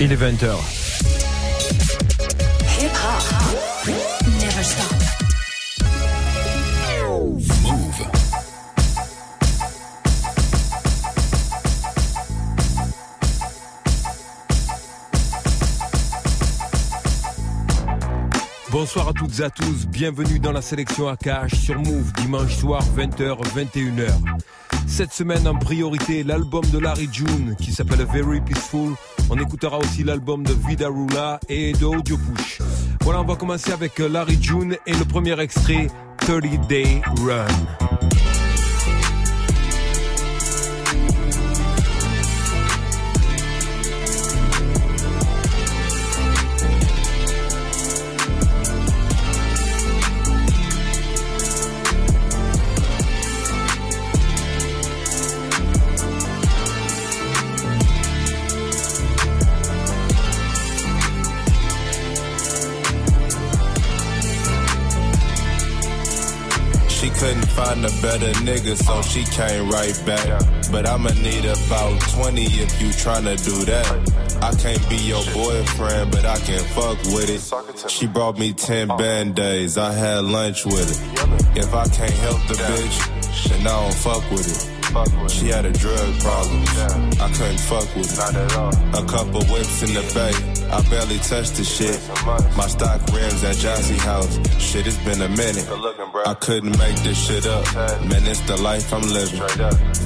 Il est 20h. Bonsoir à toutes et à tous, bienvenue dans la sélection AKH sur Move, dimanche soir 20h, 21h. Cette semaine en priorité, l'album de Larry June qui s'appelle Very Peaceful. On écoutera aussi l'album de Vida Rula et de Audio Push. Voilà, on va commencer avec Larry June et le premier extrait, 30 Day Run. She couldn't find a better nigga, so she came right back. But I'ma need about 20 if you tryna do that. I can't be your boyfriend, but I can fuck with it. She brought me 10 band-aids, I had lunch with her. If I can't help the bitch, then I don't fuck with it. She had a drug problem. I couldn't fuck with it. A couple whips in the bay. I barely touched the shit. My stock rims at Jazzy House. Shit, it's been a minute. I couldn't make this shit up. Man, it's the life I'm living.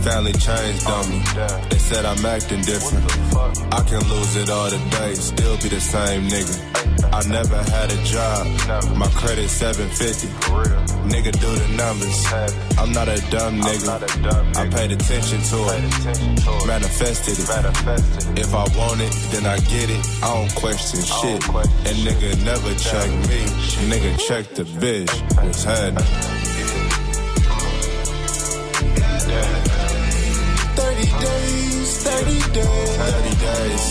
Family changed on me. They said I'm acting different. I can lose it all today, still be the same nigga. I never had a job. My credit 750. Nigga do the numbers. I'm not a dumb nigga. I paid attention to it. Manifested it. If I want it, then I get it. I don't question shit. And nigga never check me. Nigga check the bitch. What's happening? 30 days, 30 days, 30 days.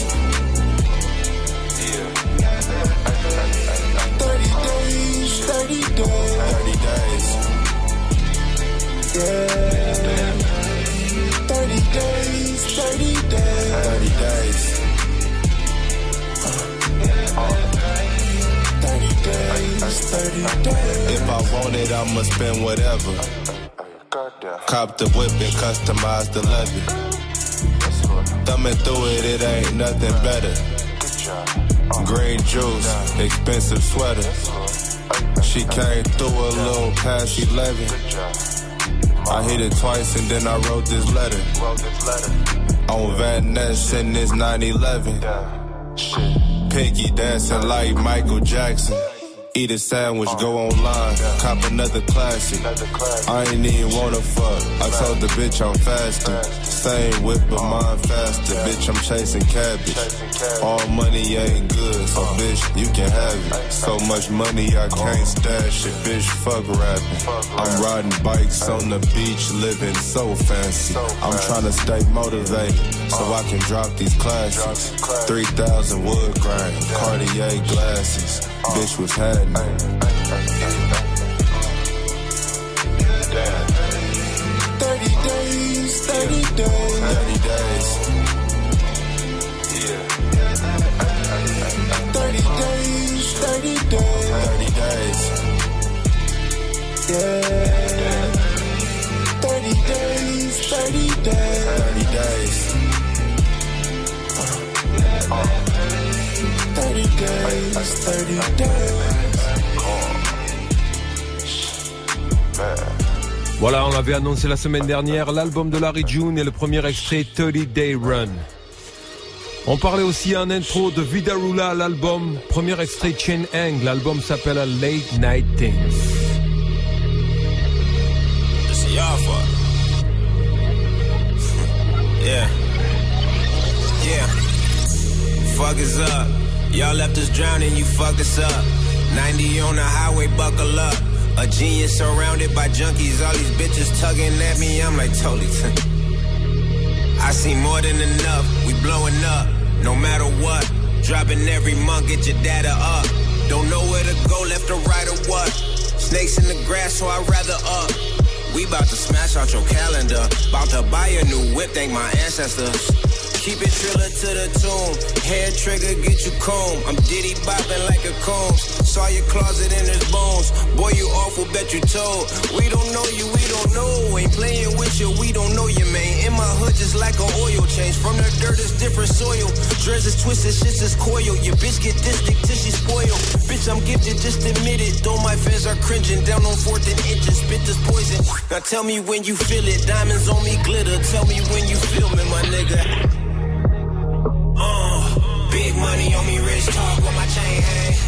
30 days, 30 days, 30 days. Yeah. 30 days, 30 days, 30 days. 30 days, 30 days. If I want it, I'ma spend whatever. Cop the whip and customize the leather. Thumbing through it, it ain't nothing better. Green juice, expensive sweater. She came through a little past 11. I hit it twice and then I wrote this letter. On Van Ness in this 911. Pinky dancing like Michael Jackson. Eat a sandwich, go online, cop another classic. I ain't even wanna fuck. I told the bitch I'm fasting. Same whip, but mine faster. Bitch, I'm chasing cabbage. All money ain't good, so bitch, you can have it. So much money I can't stash it, bitch. Fuck rapping. I'm riding bikes on the beach, living so fancy. I'm trying to stay motivated so I can drop these classics. 3,000 wood grain, Cartier glasses. Bitch was happening. 30 days, 30 days, 30 days. 30 days, 30 days, 30 days. Yeah. 30 days, 30 days, 30 days. 30 days, 30 days. Voilà, on l'avait annoncé la semaine dernière, l'album de Larry June et le premier extrait 30 Day Run. On parlait aussi en intro de Vidarula, l'album, premier extrait Chain Hang, l'album s'appelle Late Night Things. Fuck us up. Y'all left us drowning, you fuck us up. 90 on the highway, buckle up. A genius surrounded by junkies, all these bitches tugging at me. I'm like, totally. I see more than enough. We blowing up, no matter what. Dropping every month, get your data up. Don't know where to go, left or right or what. Snakes in the grass, so I'd rather up. We bout to smash out your calendar. About to buy a new whip, thank my ancestors. Keep it triller to the tomb. Hair trigger, get you comb. I'm diddy bopping like a comb. Saw your closet in his bones. Boy, you awful, bet you told. We don't know you, we don't know. Ain't playing with you, we don't know you, man. In my hood, just like an oil change. From the dirt, it's different soil. Dreads is twisted, shit's is coil. Your bitch get dick till she spoiled. Bitch, I'm gifted, just admit it. Though my fans are cringing, down on fourth and inches. Spit this poison. Now tell me when you feel it. Diamonds on me glitter. Tell me when you feel me, my nigga. Uh, big money on me, rich talk with my chain hang.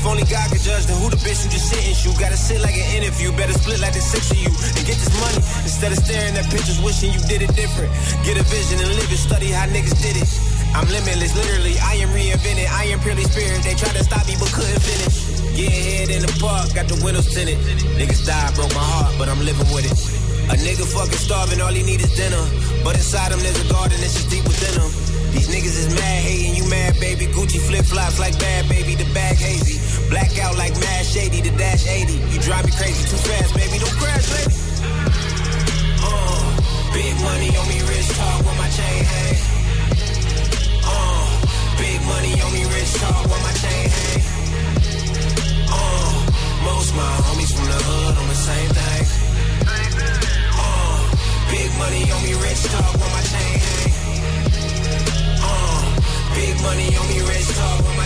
If only God could judge, then who the bitch who just sitting you? Gotta sit like an interview, better split like the six of you. And get this money instead of staring at pictures, wishing you did it different. Get a vision and live it, study how niggas did it. I'm limitless, literally. I am reinvented. I am purely spirit. They tried to stop me but couldn't finish. Get head in the park, got the windows tinted. Niggas died, broke my heart, but I'm living with it. A nigga fucking starving, all he need is dinner. But inside him there's a garden that's just deep within him. These niggas is mad hating, you mad baby. Gucci flip flops like bad baby, the bag hazy. Black out like mad shady, to dash 80. You drive me crazy too fast, baby. Don't crash, baby. Uh, big money on me, rich talk with my chain hang. Big money on me, rich talk with my chain hang. Uh, most my homies from the hood on the same thing. Uh, big money on me, rich talk with my chain hang. Uh, big money on me, rich talk with my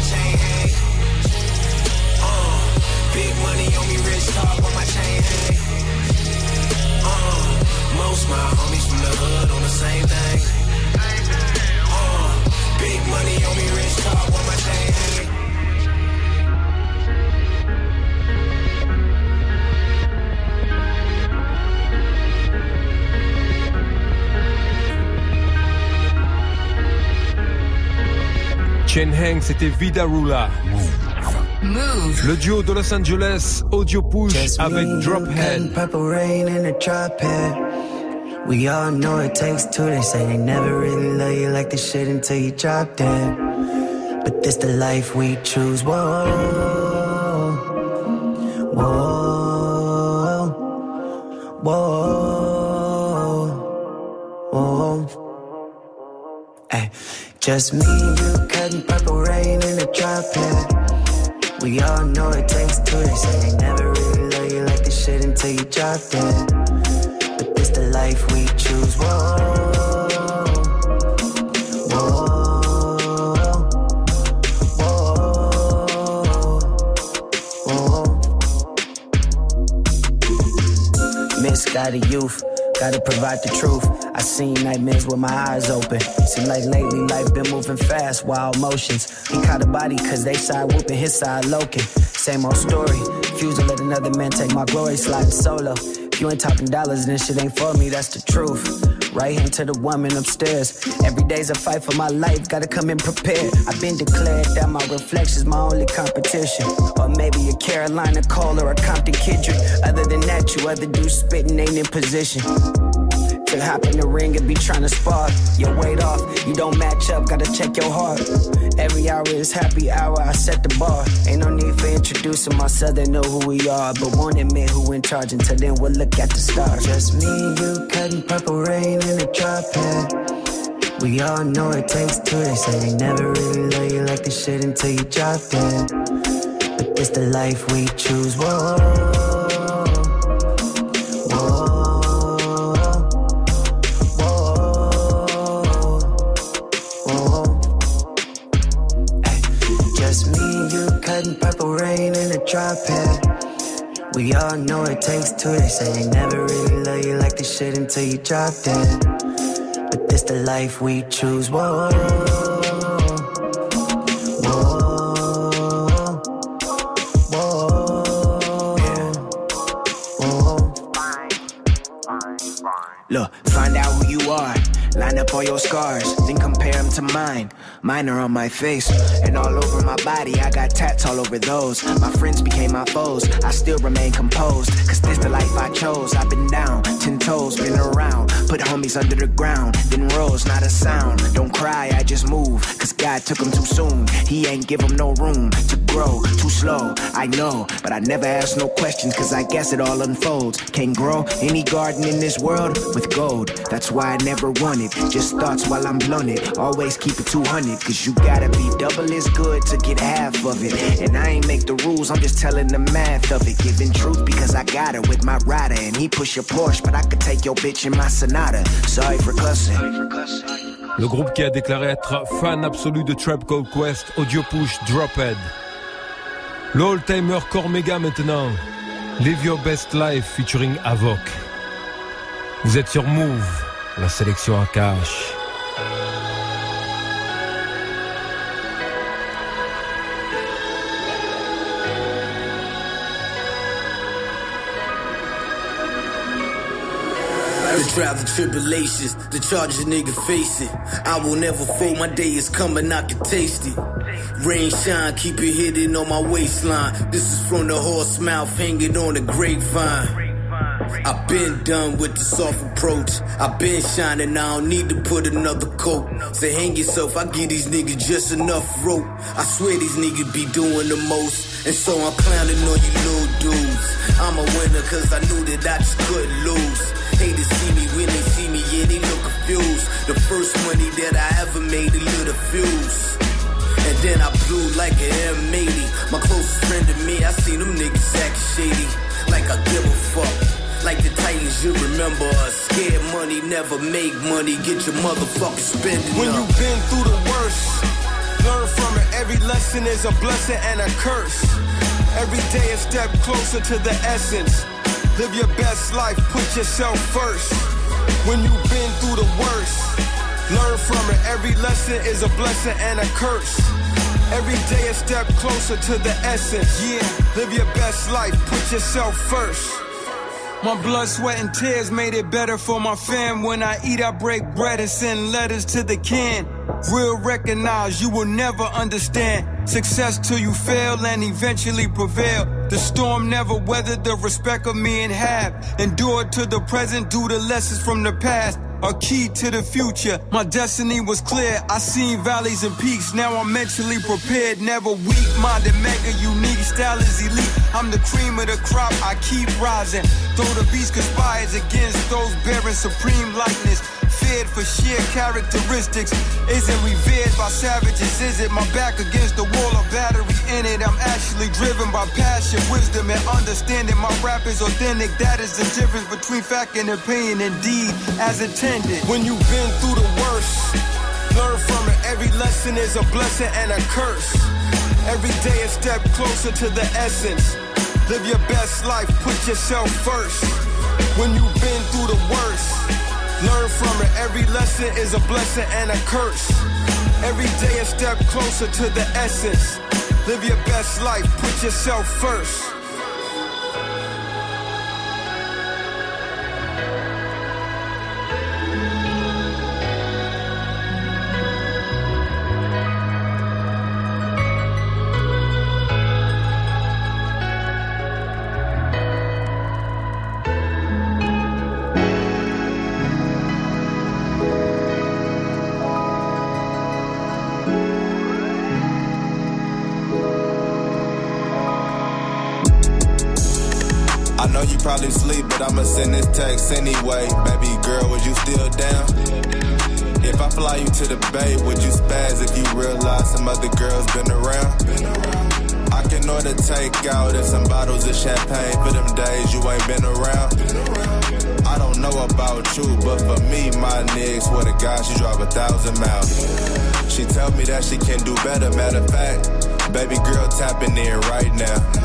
Chain Hang, c'était Vee Da Rula. Mouv'. Le duo de Los Angeles, Audio Push avec Drophead. We all know it takes two. They say they never really love you like this shit until you drop dead. But this the life we choose. Whoa, whoa, whoa, whoa. Hey, just me and you cutting purple rain a. We all know it takes two. They say they never really love you like this shit until you drop it. But this dead life we choose. Whoa. Misguided youth, gotta provide the truth. Seen nightmares with my eyes open. Seem like lately life been moving fast, wild motions. He caught a body cause they side whooping, his side loking. Same old story. Refuse to let another man take my glory, sliding solo. If you ain't talking dollars, then shit ain't for me, that's the truth. Right hand to the woman upstairs. Every day's a fight for my life, gotta come in prepared. I've been declared that my reflection's my only competition. Or maybe a Carolina Cole or a Compton Kendrick. Other than that, you other dudes spitting ain't in position hop in the ring and be trying to spar. Your weight off, you don't match up, gotta check your heart. Every hour is happy hour, I set the bar. Ain't no need for introducing myself, they know who we are. But won't admit who in charge until then we'll look at the stars. Just me and you cutting purple rain in a drop. We all know it takes two. They say they never really love you like this shit until you drop dead. But this the life we choose. Whoa. We all know it takes two. They say they never really love you like they should until you drop dead. But this the life we choose. Whoa. Whoa. Whoa. Whoa. Look, find out who you are. Line up all your scars, then compare them to mine. Mine are on my face and all over my body. I got tats all over those. My friends became my foes. I still remain composed, cause this the life I chose. I've been down, ten toes, been around. Put homies under the ground, then rose, not a sound. Don't cry, I just move, cause God took them too soon. He ain't give them no room to grow, too slow. I know, but I never ask no questions, cause I guess it all unfolds. Can't grow any garden in this world with gold. That's why I never wanted. Just thoughts while I'm blunted. Always keep it 200, cause you gotta be double as good to get half of it. And I ain't make the rules, I'm just telling the math of it. Giving truth because I got it with my rider. And he push a Porsche, but I could take your bitch in my Sonata. Le groupe qui a déclaré être fan absolu de Trap Called Quest, Audio Push Drophead. Le all-timer Cormega maintenant. Live Your Best Life featuring Avoc. Vous êtes sur Move, la sélection à. Trials and tribulations, the charges nigga facing. I will never fold, my day is coming, I can taste it. Rain shine, keep it hidden on my waistline. This is from the horse mouth, hanging on the grapevine. I've been done with the soft approach. I've been shining, I don't need to put another coat. Say hang yourself, I give these niggas just enough rope. I swear these niggas be doing the most. And so I'm clowning on you little dudes. I'm a winner cause I knew that I just couldn't lose. Haters see me when they see me, yeah, they look confused. The first money that I ever made, a little fuse. And then I blew like an M80. My closest friend to me, I seen them niggas act shady. Like I give a fuck. Like the Titans, you remember us. Scared money, never make money. Get your motherfucking spending When up. you've been through the worst, learn from it. Every lesson is a blessing and a curse. Every day a step closer to the essence. Live your best life, put yourself first. When you've been through the worst, learn from it. Every lesson is a blessing and a curse. Every day a step closer to the essence. Yeah, live your best life, put yourself first. My blood, sweat, and tears made it better for my fam. When I eat, I break bread and send letters to the kin. Real recognize you will never understand. Success till you fail and eventually prevail. The storm never weathered the respect of me and have. Endured to the present, do the lessons from the past. A key to the future. My destiny was clear. I seen valleys and peaks. Now I'm mentally prepared, never weak minded, mega unique. Style is elite. I'm the cream of the crop. I keep rising. Though the beast conspires against those bearing supreme likeness. Feared for sheer characteristics. Isn't revered by savages? Is it my back against the wall of battery in it? I'm actually driven by passion, wisdom, and understanding. My rap is authentic. That is the difference between fact and opinion. Indeed, as intended. When you've been through the worst, learn from it. Every lesson is a blessing and a curse. Every day a step closer to the essence. Live your best life, put yourself first. When you've been through the worst, learn from it. Every lesson is a blessing and a curse. Every day a step closer to the essence. Live your best life, put yourself first. But I'ma send this text anyway. Baby girl, was you still down? If I fly you to the bay, would you spaz if you realize some other girls been around? I can order takeout and some bottles of champagne for them days you ain't been around. I don't know about you, but for me, my nigga, swear to God, she drive a thousand miles. She tell me that she can do better, matter of fact, baby girl tapping in right now.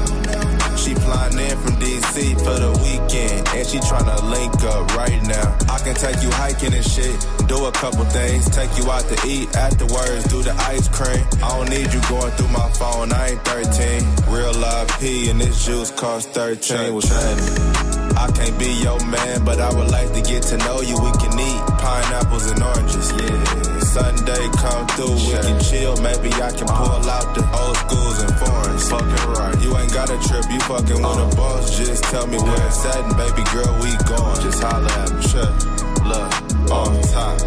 Flying in from DC for the weekend, and she tryna link up right now. I can take you hiking and shit, do a couple things, take you out to eat afterwards, do the ice cream. I don't need you going through my phone, I ain't 13. Real live P, and this juice cost 13. What's happening? I can't be your man, but I would like to get to know you. We can eat pineapples and oranges, yeah. Sunday come through, we can chill. Maybe I can pull out the old schools and foreigns. Fucking right. You ain't got a trip, you fucking with a uh. boss. Just tell me where it's at, and baby girl, we gone. Just holla at me. Sure. Look, on top,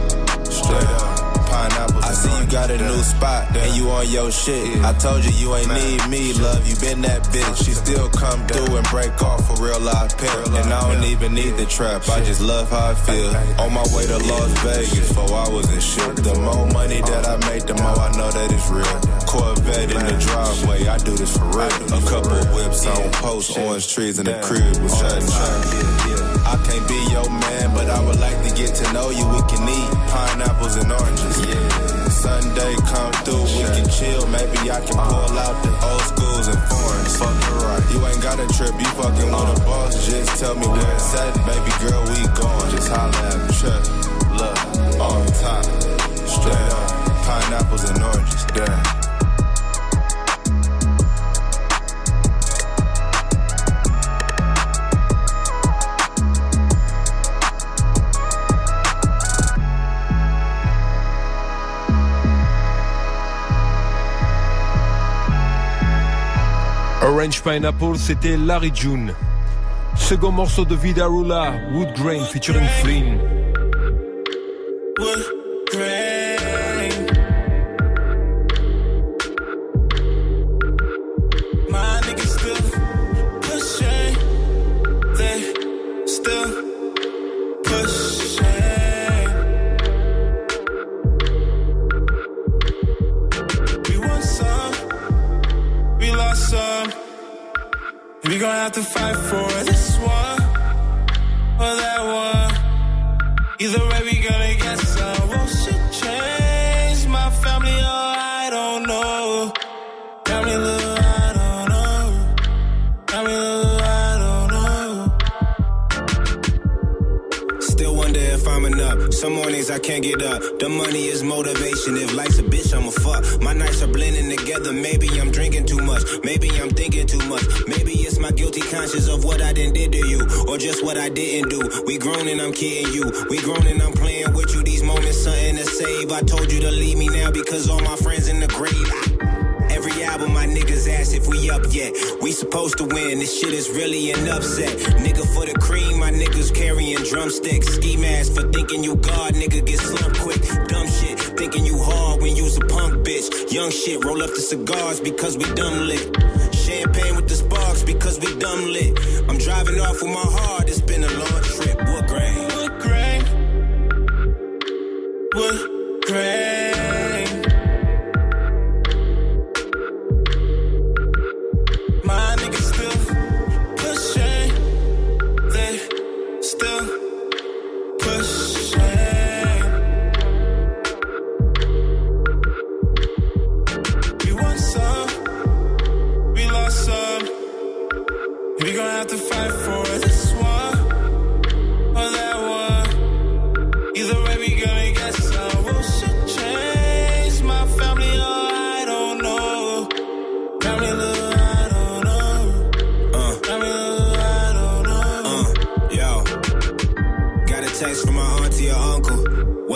straight up pineapples. I see you got a new spot and you on your shit. I told you you ain't need me, love. You been that bitch. She still come through and break off for real life pimp. And I don't even need the trap. I just love how I feel. On my way to Las Vegas, before I was in shit. The more money that I make, the more I know that it's real. Corvette in the driveway, I do this for real. A couple whips on post, orange trees in the crib with shut I can't be your man, but I would like to get to know you. We can eat pineapples and oranges. Yeah. Sunday come through, we can chill. Maybe I can pull out the old schools and foreigns. Fucking right. You ain't got a trip, you fucking with a boss. Just tell me where it's at, baby girl, we gone. Just holla at me. Trip. Look, on top. Straight up. Pineapples and oranges. Damn. Orange Pineapple, c'était Larry June. Second morceau de Vida Rula, Wood Grain featuring Flynn. I told you to leave me now because all my friends in the grave. Every album, my niggas ask if we up yet. We supposed to win, this shit is really an upset. Nigga for the cream, my niggas carrying drumsticks. Ski mask for thinking you God, nigga get slumped quick. Dumb shit, thinking you hard when you's a punk bitch. Young shit, roll up the cigars because we dumb lit. Champagne with the sparks because we dumb lit. I'm driving off with my heart, it's been a long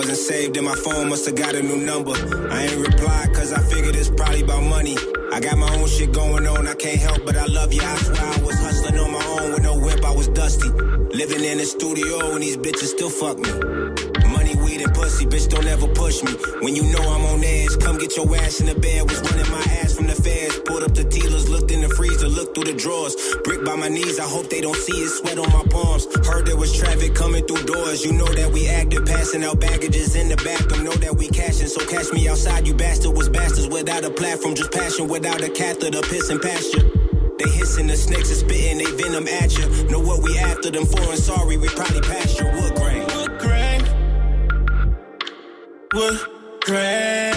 Wasn't saved in my phone, must've got a new number. I ain't replied cause I figured it's probably about money. I got my own shit going on, I can't help but I love you. I swear I was hustling on my own with no whip, I was dusty. Living in the studio and these bitches still fuck me. Money, weed, and pussy, bitch, don't ever push me. When you know I'm on edge, come get your ass in the bed. Was running my ass from the feds. Pulled up the dealers, looked in the freezer, looked through the drawers. Brick by my knees, I hope they don't see it. Sweat on my palms. Heard there was traffic coming through doors. You know that we active, passing out baggages in the bathroom. Know that we cashing, so catch me outside. You bastard was bastards without a platform, just passion without a catheter, pissing pasture. They hissing, the snakes are spitting, they venom at you. Know what we after them for, and sorry, we probably passed your wood grain. Wood grain. Wood grain.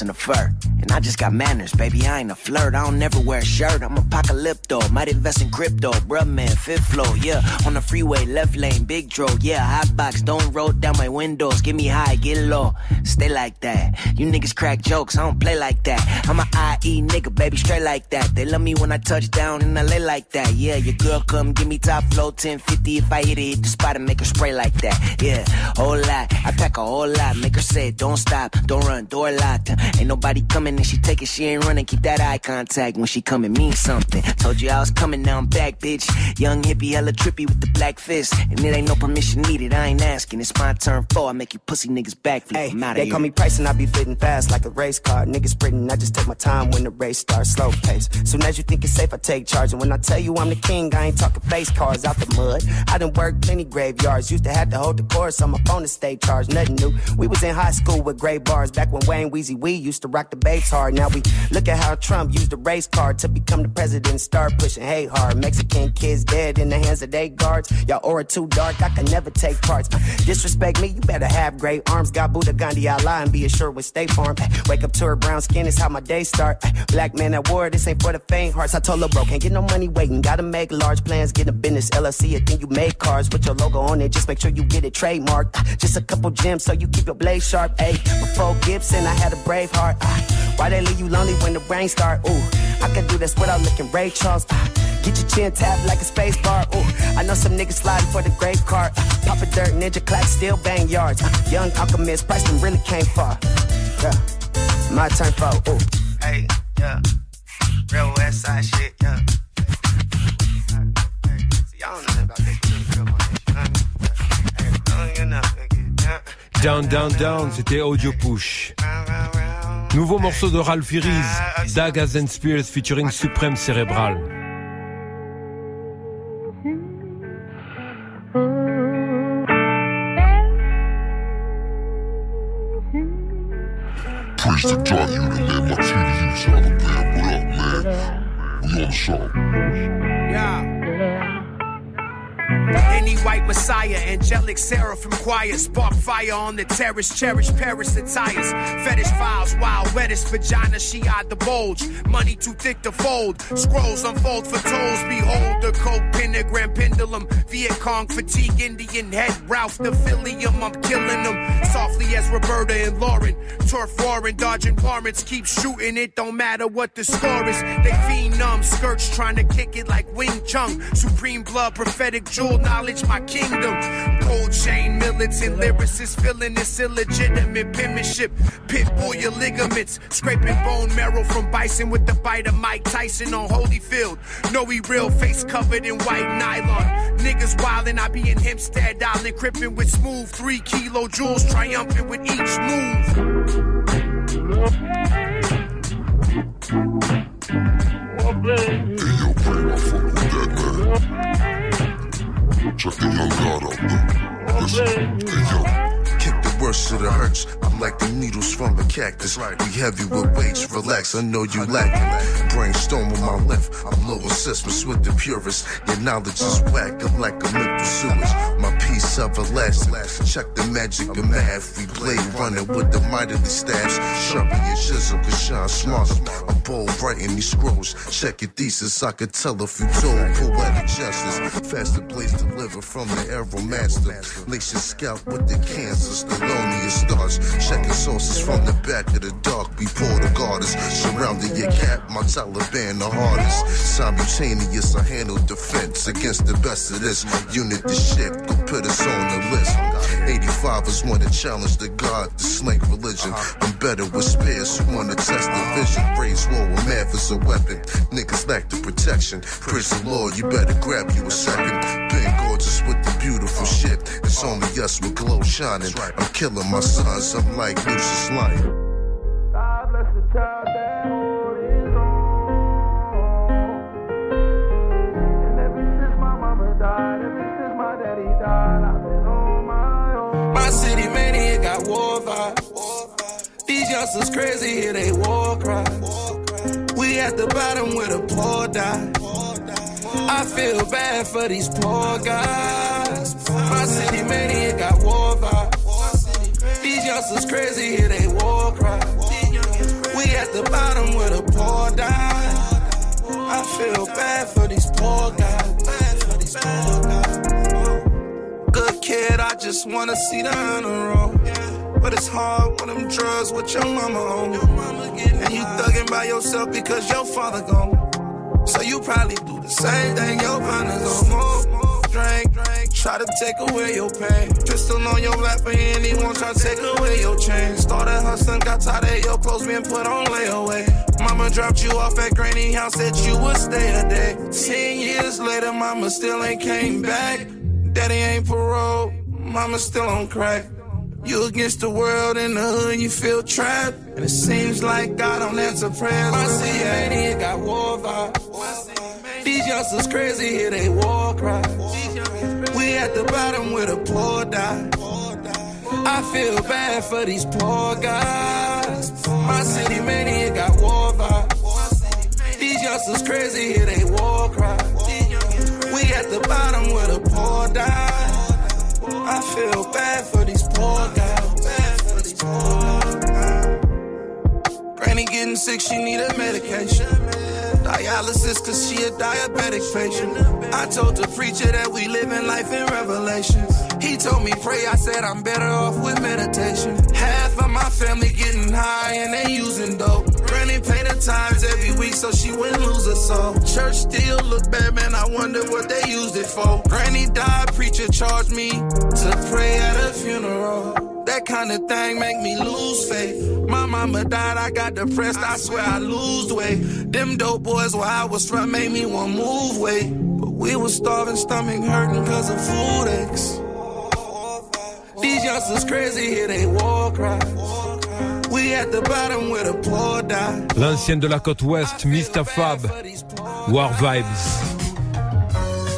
In the fur. And I just got manners, baby. I ain't a flirt. I don't never wear a shirt. I'm apocalypto. Might invest in crypto. Bruh, man, fifth floor, yeah. On the freeway, left lane, big dro, yeah. Hot box, don't roll down my windows. Get me high, get low. Stay like that. You niggas crack jokes, I don't play like that. I'm a IE nigga, baby, straight like that. They love me when I touch down in LA like that. Yeah, your girl come give me top flow 1050 if I hit it, hit the spot and make her spray like that. Yeah, whole lot. I pack a whole lot, make her say, don't stop, don't run, door locked. Ain't nobody coming and she take it, she ain't running. Keep that eye contact when she coming, mean something. Told you I was coming, now I'm back, bitch. Young hippie, hella trippy with the black fist. And it ain't no permission needed, I ain't asking. It's my turn for I make you pussy niggas backflip. Hey, they here. call me Price and I be fitting fast like a race car. Niggas sprinting, I just take my time when the race starts, slow pace. Soon as you think it's safe, I take charge. And when I tell you I'm the king, I ain't talking face cars out the mud. I done worked plenty graveyards, used to have to hold the course on my phone to stay charged. Nothing new. We was in high school with gray bars back when Wayne Weezy we used to rock the bass hard. Now we look at how Trump used the race card to become the president, start pushing hate hard. Mexican kids dead in the hands of they guards. Y'all aura too dark, I can never take parts. Disrespect me, you better have great arms. Got Buddha Gandhi Allah and be assured with State Farm. Wake up to her brown skin is how my day start. Black man at war, this ain't for the faint hearts. I told her bro, can't get no money waiting. Gotta make large plans, get a business LLC. I think you make cars with your logo on it. Just make sure you get it trademarked. Just a couple gems so you keep your blade sharp. Ayy, before Gibson, I had a brave heart. Why they leave you lonely when the rain start? Ooh, I can do this without looking Ray Charles. Ah, get your chin tapped like a space bar. Ooh, I know some niggas sliding for the great card. Ah, pop a dirt, ninja clap, still bang yards. Ah, young alchemist, Preston really came far. Yeah, my turn for ooh. Hey, yeah, real West Side shit, yeah. Down, down, down, c'était Audio Push. Nouveau morceau de Ralph Iris, Dagas and Spears featuring Supreme Cerebral. Praise to God, you the man. My TV, you trying to What up, man? We on the show. Yeah. Any white messiah, angelic seraphim choir, spark fire on the terrace, cherish Paris attires, fetish files, wild wettest vagina, she eyed the bulge, money too thick to fold, scrolls unfold for tolls, behold the coke pentagram pendulum, Viet Cong fatigue, Indian head, Ralph the Philium, I'm killing them, softly as Roberta and Lauren, turf roaring, dodging warrants, keep shooting it, don't matter what the score is, they phenom, skirts trying to kick it like Wing Chun, supreme blood, prophetic jewel knowledge, my kingdom. Gold chain, militant lyricists, feeling this illegitimate penmanship. Pit Pitbull your ligaments, scraping bone marrow from bison with the bite of Mike Tyson on Holyfield. No, he real, face covered in white nylon. Niggas wildin', I be in Hempstead Island, crippin' with smooth three kilo jewels, triumphant with each move. Hey, yo, bro, I fuck with that, man. Check the young out there. Listen, hey yo worst of the hurts. Like the needles from a cactus. We heavy with weights, relax, I know you lacking. Brainstorm with my left, I'm low assessments with the purest. Your knowledge is whack, I'm like a mental sewage. My peace is everlasting. Check the magic of math. We play running with the mightily staffs. Sharpen your chisel, cause shine smarter. I'm bold writing these scrolls. Check your thesis, I could tell if you told. Poetic justice. Faster place delivered from the arrow master. Lace your scalp with the cancer. Thelonious stars. Checking sources from the back of the dark. Pour the garters. Surrounding your cap, my Taliban the hardest. Simultaneous, I handle defense against the best of this. Unit the ship, go put us on the list. 85ers wanna challenge the God, the snake religion. I'm better with spears who wanna test the vision. Raise war with math as a weapon. Niggas lack the protection. Praise the Lord, you better grab you a second. Gorgeous with the beautiful shit. It's only us with glow shining. I'm killing my sons, I'm like Lucious Lyon. God bless the child that hold. And ever since my mama died, ever since my daddy died, I've been on my own. My city mania got war vibes. These youngsters crazy, here they war cry. We at the bottom where the poor die. I feel bad for these poor guys. My city mania got war vibes. These youngsters crazy, here they war cry. We at the bottom where the poor die. I feel bad for these poor guys. Good kid, I just wanna see the honor. But it's hard when them drugs with your mama on. And you thugging by yourself because your father gone. So you probably do the same thing your partner's on. More, drink, drink. Try to take away your pain. Pistol on your lap and anyone try to take away your chain. Started hustling, got tired of your clothes being put on layaway. Mama dropped you off at Granny House, said you would stay a day. Ten years later, mama still ain't came back. Daddy ain't parole, mama still on crack. You against the world in the hood, you feel trapped. And it seems like God don't answer prayers. My city ain't it got war vibes. These youngsters crazy, here they war cry. We at the bottom where the poor die. I feel bad for these poor guys. My city mania got war vibes. These youngsters crazy, here they war cry. We at the bottom with a poor die. I feel. Bad for these poor guys. Granny getting sick, she need a medication. Dialysis, cause she a diabetic patient. I told the preacher that we living life in revelation. He told me pray, I said I'm better off with meditation. Half of my family getting high and they using dope. Granny pay the times every week so she wouldn't lose her soul. Church still look bad, man, I wonder what they used it for. Granny died, preacher charged me to pray at a funeral. That kind of thing make me lose faith. My mama died, I got depressed, I swear I lose weight. Them dope boys where I was from made me want move weight. But we was starving, stomach hurting cause of food aches. These youngsters crazy, here they war cry. We at the bottom where the poor die. L'ancien de la côte ouest, Mr. Fab, War Vibes.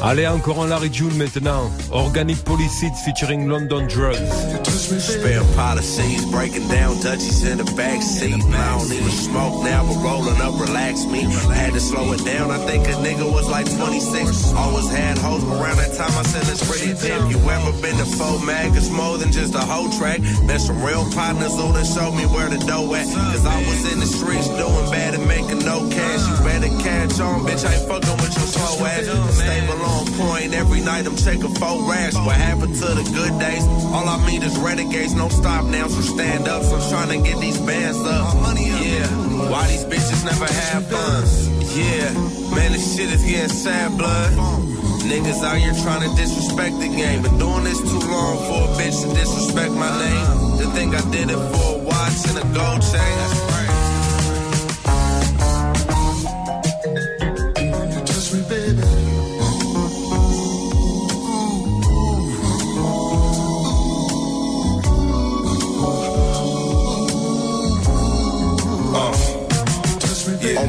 Allez, encore un Larry June maintenant. Organic Polycids featuring LNDN DRGS. Spare policies, breaking down Dutchies in the back seat. I don't even smoke now, but rolling up relax me. Had to slow it down, I think a nigga was like 26. Always had hoes, around that time I said it's pretty dim. You ever been to Faux Mag? It's more than just a whole track. There's some real partners who done showed me where the dough at. Cause I was in the streets doing bad and making no cash. You better catch on, bitch, I ain't fucking with your slow ass. Stable on point, every night I'm checking four racks. What happened to the good days? All I mean is renegades, no stop now, so stand up. So I'm trying to get these bands up. Yeah, why these bitches never have fun? Yeah, man, this shit is getting sad blood. Niggas out here trying to disrespect the game. Been doing this too long for a bitch to disrespect my name. To think I did it for a watch and a gold chain.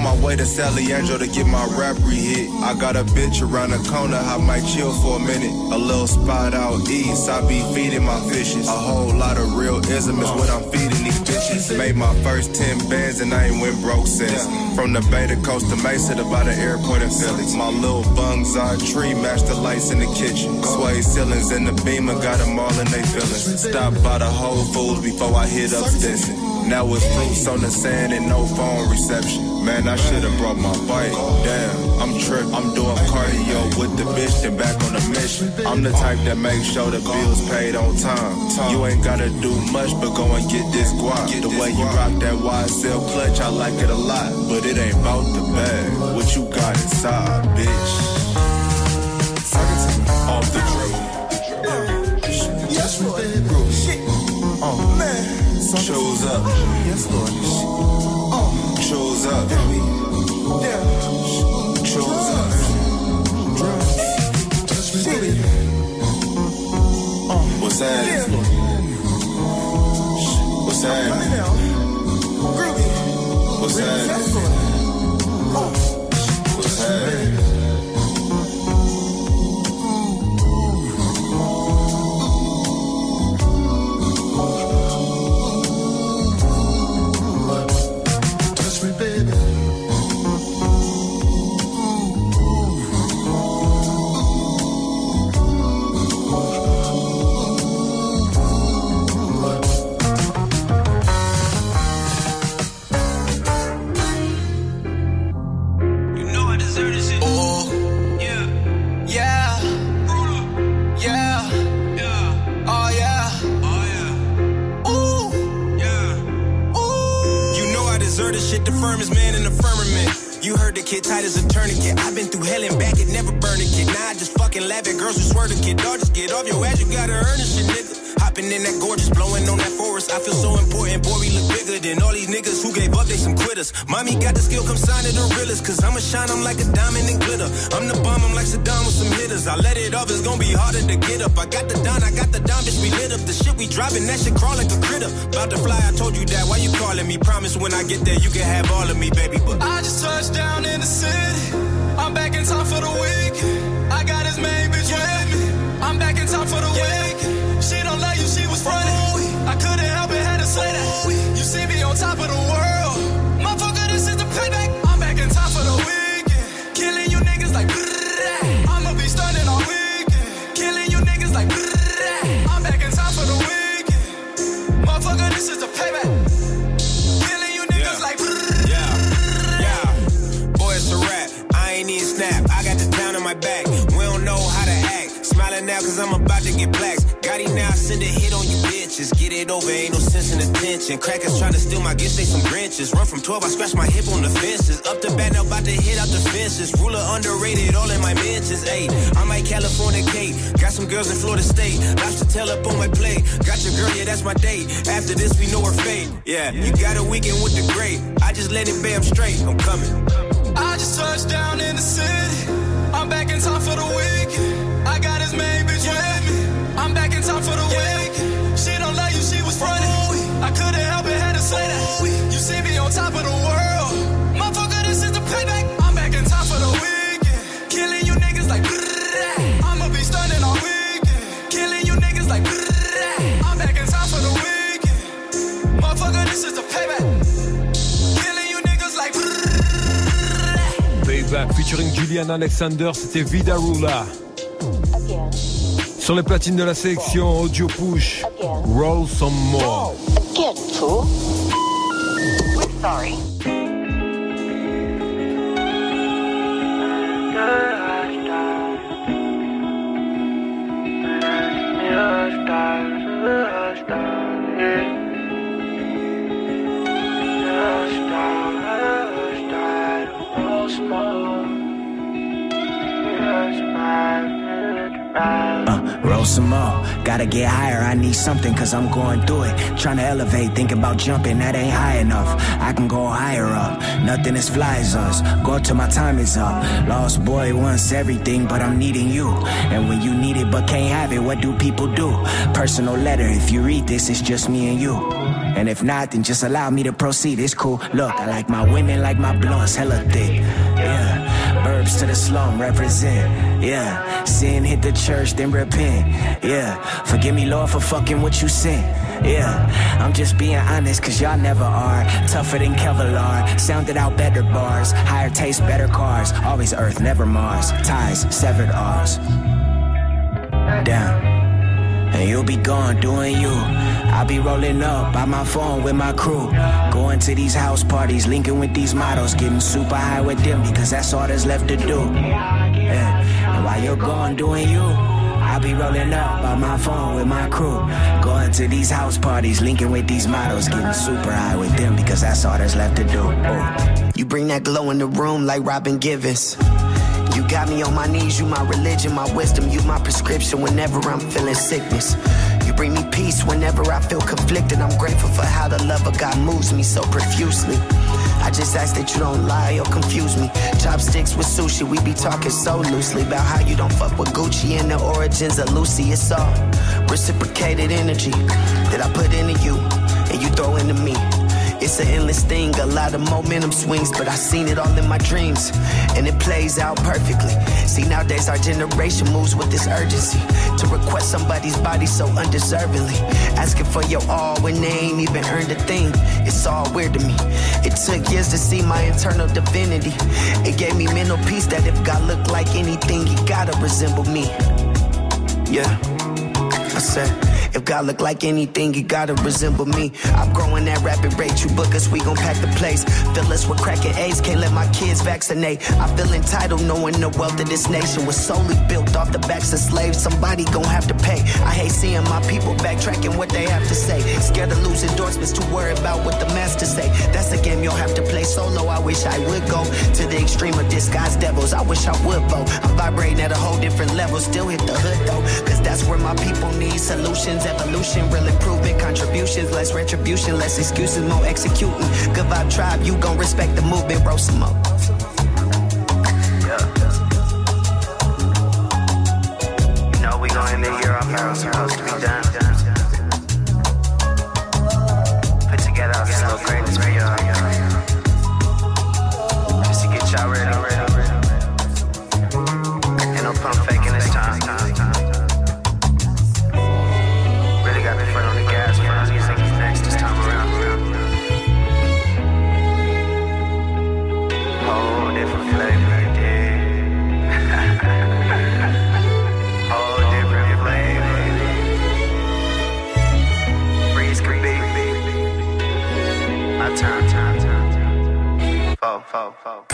My way to San Leandro to get my rap re-hit. I got a bitch around the corner, I might chill for a minute. A little spot out east, I be feeding my fishes. A whole lot of real ism is what I'm feeding these bitches. Made my first 10 bands and I ain't went broke since. From the Bay to Costa Mesa to by the airport in Philly. My little bungs are tree, match the lights in the kitchen. Sway ceilings in the beamer, got them all in they feelings. Stop by the Whole Foods before I hit up Stinson. Now it's fruits on the sand and no phone reception. Man, I should've brought my bike. Damn, I'm tripped. I'm doing cardio with the bitch, then back on the mission. I'm the type that make sure the bills paid on time. You ain't gotta do much, but go and get this guap. The way you rock that YSL clutch, I like it a lot. But it ain't about the bag. What you got inside, Chose up. Yes, Lord. Uh, Chose up. Yeah. Chose up. Shit. Uh, what's that? What's that? Groovy. What's Yes, they. Mommy got the skill, come sign it, the realest. Cause I'ma shine, I'm like a diamond and glitter. I'm the bomb, I'm like Saddam with some hitters. I let it off, it's gonna be harder to get up. I got the Don, I got the Don, bitch, we lit up. The shit we driving, that shit crawl like a critter. About to fly, I told you that, why you calling me? Promise when I get there, you can have all of me, baby. But I just touched down in the city. I'm back in time for the weekend. I got his main bitch with me. I'm back in time for the weekend. She don't love you, she was funny. I couldn't help it, had to say that. Send a hit on you bitches. Get it over, ain't no sense in attention. Crackers trying to steal my gifts, they some branches. Run from 12, I scratch my hip on the fences. Up the bat, now about to hit out the fences. Ruler underrated, all in my mentions. Ayy, I might California Kate. Got some girls in Florida State. Lobster tail up on my plate. Got your girl, yeah, that's my date. After this, we know her fate. Yeah, you got a weekend with the great. I just let it bam straight. I'm coming. I just touched down in the city. I'm back in time for the weekend. I'm back in time for the weekend. She don't love you, she was funny. I couldn't help it, had to say that. You see me on top of the world. Motherfucker, this is the payback. I'm back in time for the weekend. Killing you niggas like brrrr. I'ma be stunning all weekend. Killing you niggas like brrrr. I'm back in time for the weekend. Motherfucker, this is the payback. Killing you niggas like brrrr. Payback featuring Julian Alexander, c'était Vee Da Rula. Sur les platines de la sélection Audio Push, Roll Some More. Uh, roll some more. Gotta get higher. I need something cause I'm going through it. Trying to elevate, think about jumping, that ain't high enough. I can go higher up. Nothing is flies us. Go till my time is up. Lost boy wants everything, but I'm needing you. And when you need it but can't have it, what do people do? Personal letter. If you read this, it's just me and you. And if not, then just allow me to proceed. It's cool. Look, I like my women like my blunts, hella thick. Yeah. Burbs to the slum, represent. Yeah, sin hit the church, then repent. Yeah, forgive me, Lord, for fucking what you sent. Yeah, I'm just being honest, cause y'all never are. Tougher than Kevlar, sounded out better bars. Higher taste, better cars. Always Earth, never Mars. Ties, severed ours. Down. And you'll be gone doing you. I'll be rolling up by my phone with my crew. Going to these house parties, linking with these models, getting super high with them because that's all there's left to do. Yeah. And while you're gone doing you, I'll be rolling up by my phone with my crew. Going to these house parties, linking with these models, getting super high with them because that's all there's left to do. Oh. You bring that glow in the room like Robin Givens. You got me on my knees, you my religion, my wisdom, you my prescription whenever I'm feeling sickness. Bring me peace whenever I feel conflicted. I'm grateful for how the love of God moves me so profusely. I just ask that you don't lie or confuse me. Chopsticks with sushi, we be talking so loosely about how you don't fuck with Gucci and the origins of Lucy. It's all reciprocated energy that I put into you and you throw into me. It's an endless thing, a lot of momentum swings, but I seen it all in my dreams, and it plays out perfectly. See, nowadays our generation moves with this urgency to request somebody's body so undeservingly, asking for your all when they ain't even earned a thing. It's all weird to me. It took years to see my internal divinity. It gave me mental peace that if God looked like anything, he gotta resemble me. Yeah, I said. If God look like anything, he gotta resemble me. I'm growing at rapid rate. You book us, we gon' pack the place. Fill us with cracking AIDS, can't let my kids vaccinate. I feel entitled knowing the wealth of this nation was solely built off the backs of slaves. Somebody gon' have to pay. I hate seeing my people backtracking what they have to say. Scared of losing endorsements, too worried about what the masters say. That's a game you'll have to play solo. I wish I would go to the extreme of disguised devils. I wish I would vote. I'm vibrating at a whole different level. Still hit the hood though, cause that's where my people need solutions evolution, real improvement, contributions, less retribution, less excuses, more executing. Good vibe tribe, you gon' respect the movement, bro, some more. You know we gon' end the year it's supposed to be done. Put together this little greatness for y'all. Turn. Fo,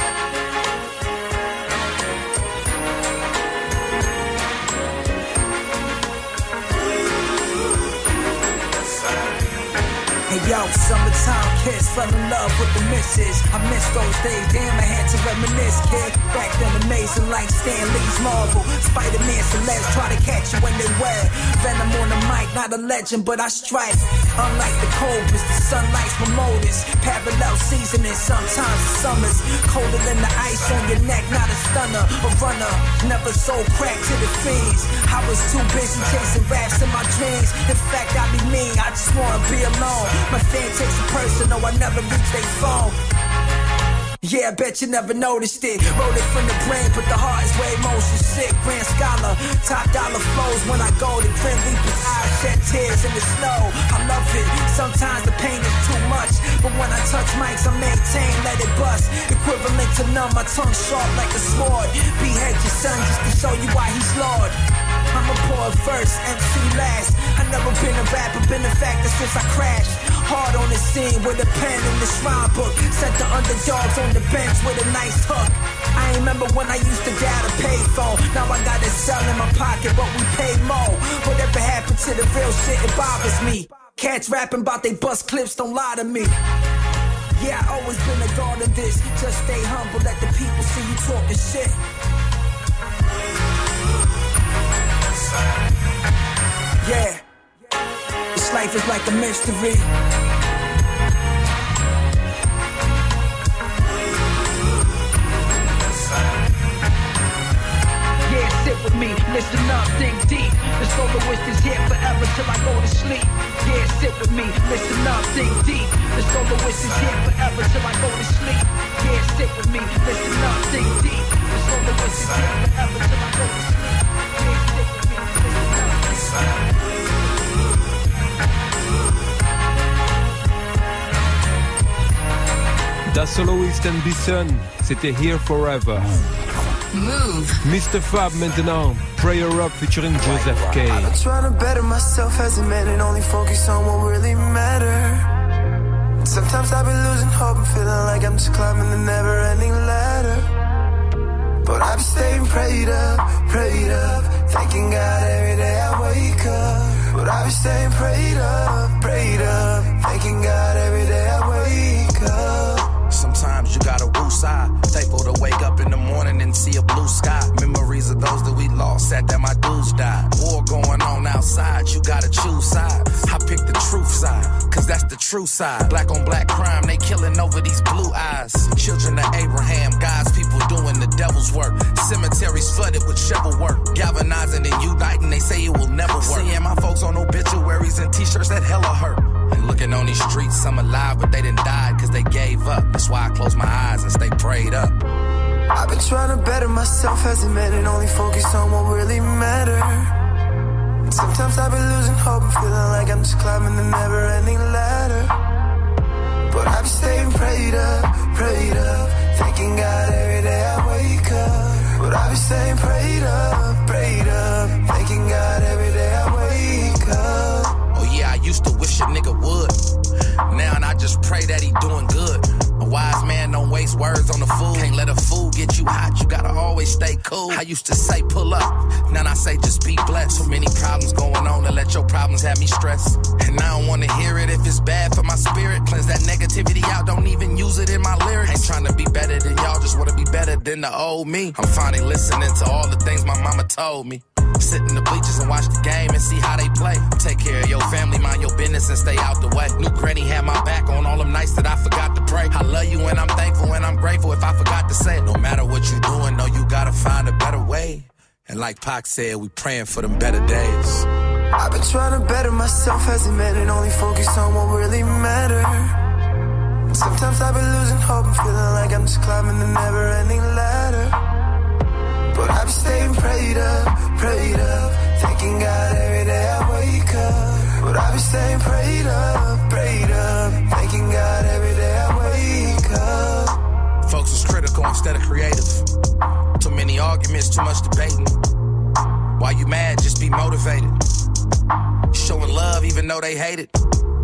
yo, summertime kiss, fell in love with the misses. I miss those days, damn, I had to reminisce, kid. Back then, amazing like Stan Lee's Marvel. Spider Man Celeste try to catch you when they wet. Venom on the mic, not a legend, but I strike. Unlike the Cobras, the sunlight's my motors. Parallel seasoning, sometimes the summers. Colder than the ice on your neck, not a stunner. A runner, never sold crack to the fiends. I was too busy chasing raps in my dreams. In fact, I be mean, I just wanna be alone. My fan takes it personal, I never reach their phone. Yeah, I bet you never noticed it. Wrote it from the brain, but the heart is way motion sick. Grand scholar, top dollar flows when I go. The grim reaper's eyes shed tears in the snow. I love it. Sometimes the pain is too much, but when I touch mics, I maintain, let it bust. Equivalent to numb, my tongue sharp like a sword. Behead your son just to show you why he's Lord. I'm a poor first, MC last. I never been a rapper, been a factor since I crashed. Hard on the scene with a pen in the shrine book. Set the underdogs on the bench with a nice hook. I remember when I used to dial a payphone. Now I got a cell in my pocket, but we pay more. Whatever happened to the real shit, it bothers me. Cats rapping about they bust clips, don't lie to me. Yeah, I always been a guard of this. Just stay humble, let the people see you talking shit. Yeah. This life is like a mystery. Yeah, sit with me, listen up, think deep. The soloist is here forever till I go to sleep. Yeah, sit with me, listen up, think deep. The soloist is here forever till I go to sleep. Yeah, sit with me, listen up, think deep. The soloist is here forever till I go to sleep. Da Soloist and Bison, c'était Here Forever. Move. Mistah F.A.B maintenant, Prayer Up featuring Joseph K. I've been trying to better myself as a man and only focus on what really matter. Sometimes I've been losing hope and feeling like I'm just climbing the never ending ladder. But I've staying prayed up, prayed up, thanking God every day I wake up. But I've staying prayed up, prayed up, thanking God every day I wake up. Sometimes you gotta woosah. Thankful to wake up in the morning and see a blue sky. Memories of those that we lost, sad that my dudes died. War going on outside, you gotta choose sides. I pick the truth side, cause that's the true side. Black on black crime, they killing over these blue eyes. Children of Abraham, God's people doing the devil's work. Cemeteries flooded with shovel work. Galvanizing and uniting, they say it will never work. Seeing my folks on obituaries and t-shirts that hella hurt. And looking on these streets, some alive, but they didn't die cause they gave up. That's why I close my eyes and stay prayed up. I've been trying to better myself as a man and only focus on what really matter. Sometimes I've been losing hope and feeling like I'm just climbing the never ending ladder. But I've been staying prayed up, prayed up, thanking God every day I wake up. But I've been staying prayed up, prayed up, thanking God every day I wake up. Oh yeah, I used to wish a nigga would. Now and I just pray that he doing good. A wise man don't waste words on a fool. Can't let a fool get you hot. You gotta always stay cool. I used to say pull up. Now I say just be blessed. So many problems going on to let your problems have me stressed. And I don't wanna hear it if it's bad for my spirit. Cleanse that negativity out. Don't even use it in my lyrics. Ain't trying to be better than y'all. Just wanna be better than the old me. I'm finally listening to all the things my mama told me. Sit in the bleachers and watch the game and see how they play. Take care of your family, mind your business, and stay out the way. New granny had my back on all them nights that I forgot I love you and I'm thankful and I'm grateful if I forgot to say it. No matter what you're doing, no, you gotta find a better way. And like Pac said, we praying for them better days. I've been trying to better myself as a man and only focus on what really matter. Sometimes I've been losing hope and feeling like I'm just climbing the never ending ladder. But I've been staying prayed up, prayed up, thanking God every day I wake up. But I've been staying prayed up, prayed up, thanking God every Folks was critical instead of creative. Too many arguments, too much debating. Why you mad? Just be motivated. Showing love even though they hate it.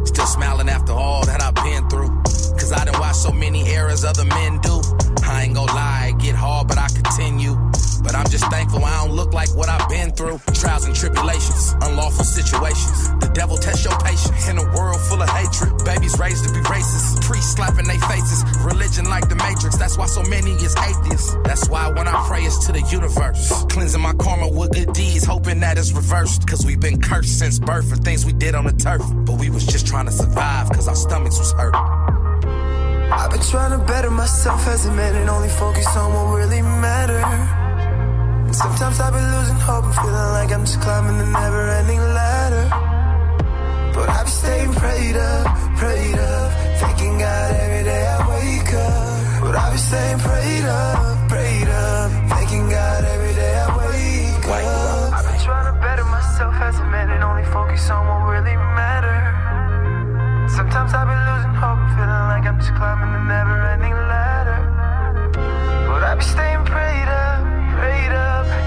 Still smiling after all that I've been through. Cause I done watched so many errors other men do. I ain't gonna lie, it get hard, but I continue. But I'm just thankful I don't look like what I've been through. Trials and tribulations, unlawful situations. The devil tests your patience in a world full of hatred. Babies raised to be racist, priests slapping their faces. Religion like the Matrix, that's why so many is atheists. That's why when I pray, it's to the universe. Cleansing my karma with good deeds, hoping that it's reversed. Cause we've been cursed since birth for things we did on the turf. But we was just trying to survive cause our stomachs was hurt. I've been trying to better myself as a man and only focus on what really matter. Sometimes I've been losing hope and feeling like I'm just climbing the never ending ladder. But I've been staying prayed up, prayed up, thanking God every day I wake up. But I've been staying prayed up, prayed up, thanking God every day I wake up. I've been trying to better myself as a man and only focus on what really matters. Sometimes I've been losing hope and feeling like I'm just climbing the never ending ladder. But I've been staying prayed up,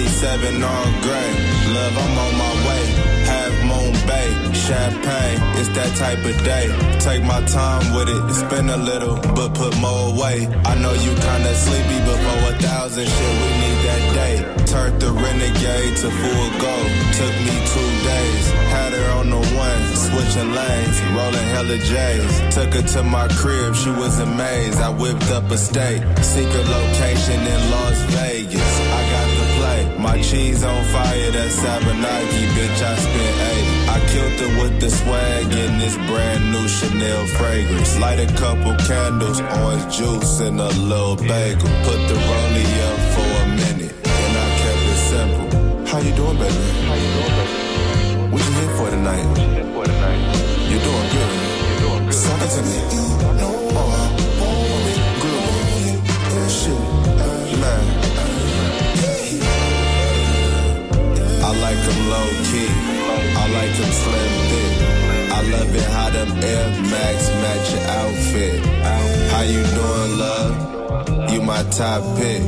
1987 all gray. Love, I'm on my way. Half Moon Bay, champagne. It's that type of day. Take my time with it. Spend a little, but put more away. I know you kinda sleepy before a thousand shit. We need that day. Turned the renegade to full go. Took me two days. Had her on the one, switching lanes, rolling hella J's. Took her to my crib, she was amazed. I whipped up a state, secret location in Las Vegas. I my cheese on fire, that's Sabanaki, bitch. I spent 80. I killed her with the swag in this brand new Chanel fragrance. Light a couple candles, orange juice, and a little bagel. Put the rollie up for a minute, and I kept it simple. How you doing, baby? How you doing, baby? What you here for tonight? You doing good. You doing good. Suck it to me. Oh, good. Shit, I like them low key. I like them slim thick. I love it how them Air Max match your outfit. How you doing, love? You my top pick.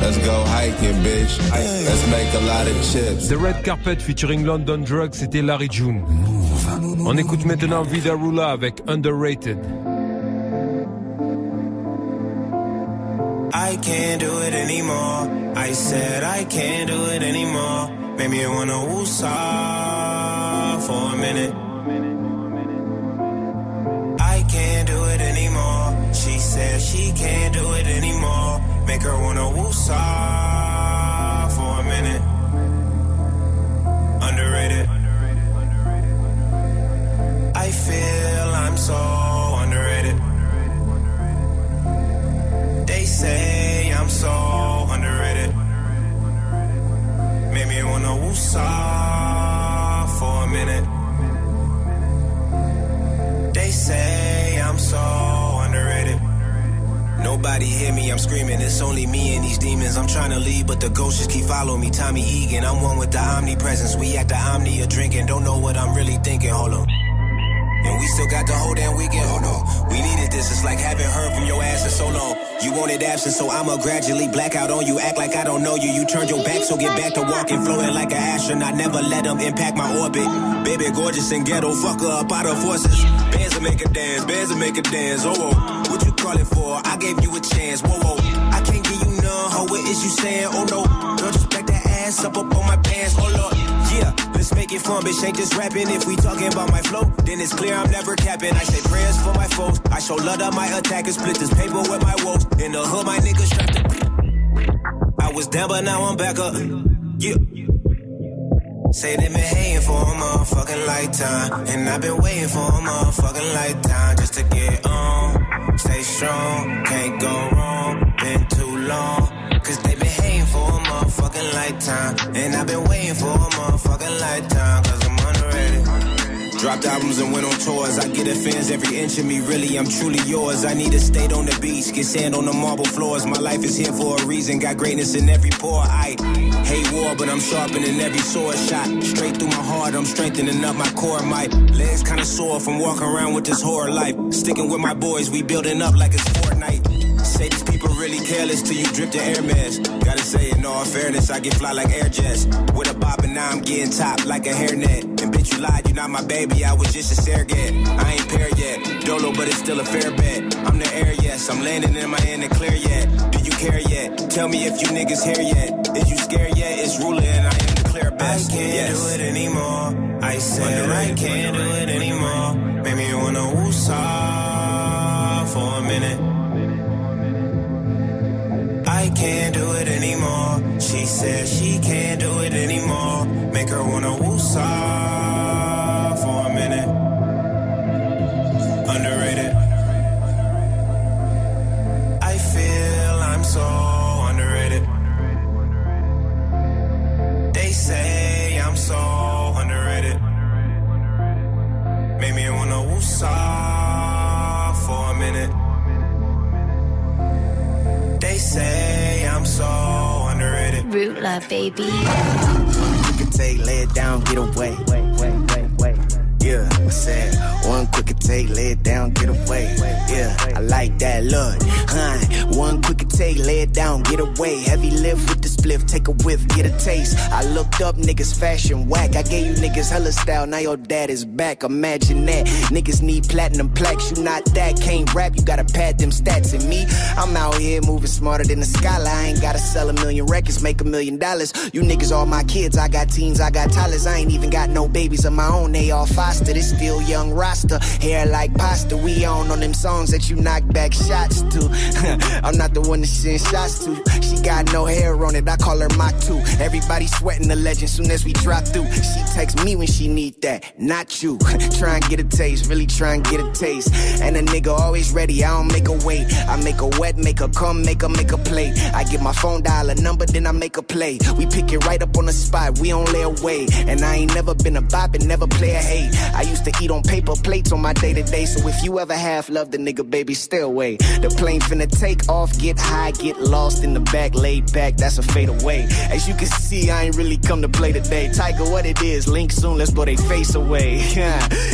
Let's go hiking, bitch. Let's make a lot of chips. The Red Carpet featuring London Drugs, c'était Larry June. On écoute maintenant Vida Rula avec Underrated. I can't do it anymore. I said I can't do it anymore. Made me wanna woosah for a minute. I can't do it anymore. She said she can't do it anymore. Make her wanna woosah trying to leave, but the ghosts just keep following me. Tommy Egan, I'm one with the omnipresence. We at the Omnia drinking, don't know what I'm really thinking. Hold on. And we still got the whole damn weekend. Hold on. We needed this. It's like haven't heard from your ass in so long. You wanted absent, so I'ma gradually black out on you. Act like I don't know you. You turned your back, so get back to walking, floating like an astronaut. Never let them impact my orbit. Baby, gorgeous and ghetto, fuck her up out of forces. Bands will make a dance, bands will make her dance. Oh, oh. What you call for? I gave you a chance. Whoa, whoa. Is you saying? Oh no. Girl, just back that ass up up on my pants. Oh lord. Yeah, let's make it fun, bitch. Ain't just rapping. If we talking about my flow, then it's clear I'm never capping. I say prayers for my foes. I show love to my attackers. Split this paper with my woes. In the hood, my niggas strapped to. I was down, but now I'm back up. Yeah. Say they been hating for a motherfucking lifetime. And I've been waiting for a motherfucking lifetime just to get on. Stay strong, can't go wrong. Been too long. Cause they been hating for a motherfucking lifetime. And I've been waiting for a motherfucking lifetime. Cause I'm underrated. Dropped albums and went on tours. I get it fans every inch of me. Really, I'm truly yours. I need to stay on the beach, get sand on the marble floors. My life is here for a reason. Got greatness in every pore. I hate war, but I'm sharpening every sword shot. Straight through my heart, I'm strengthening up my core. My legs kinda sore from walking around with this horror life. Sticking with my boys, we building up like it's Fortnite. Say these people really careless till you drip the air mask. Gotta say, in all fairness, I get fly like air jets. With a bob and now I'm getting top like a hairnet. And bitch, you lied, You're not my baby, I was just a surrogate. I ain't paired yet, dolo, but it's still a fair bet. I'm the air, yes, I'm landing in my in and clear yet. Do you care yet? Tell me if you niggas here yet. Is you scared yet? It's ruler and I am the clear best. I can't yes. do it anymore. I said I can't do it anymore. Made me wanna woosah for a minute. Can't do it anymore. She said she can't do it anymore. Make her wanna woosah Root baby. You can take, lay it down, get away. Yeah, I said one quick take, lay it down, get away. Yeah, I like that look. Huh? One quick take, lay it down, get away. Heavy lift with the spliff, take a whiff, get a taste. I looked up niggas fashion whack. I gave you niggas hella style, now your dad is back. Imagine that. Niggas need platinum plaques, you not that. Can't rap, you gotta pad them stats. And me, I'm out here moving smarter than the skyline. I ain't gotta sell a million records, make a million dollars. You niggas all my kids, I got teens, I got toddlers. I ain't even got no babies of my own, they all foster. This still young roster, hair like pasta. We on on them songs that you knock back shots to. I'm not the one to send shots to. She got no hair on it, I call her my two. Everybody sweating the legend soon as we drop through. She texts me when she need that, not you. try and get a taste, really try and get a taste. And a nigga always ready, I don't make a wait. I make a wet, make her come, make her make a play. I get my phone dial a number, then I make a play. We pick it right up on the spot, we don't lay away. And I ain't never been a bop and never play a hate. I used to eat on paper plates on my day to day. So if you ever have loved a nigga, baby, stay away. The plane finna take off, get high, get lost in the back, laid back, that's a fade away. As you can see, I ain't really come to play today. Tiger, what it is, link soon, let's blow they face away.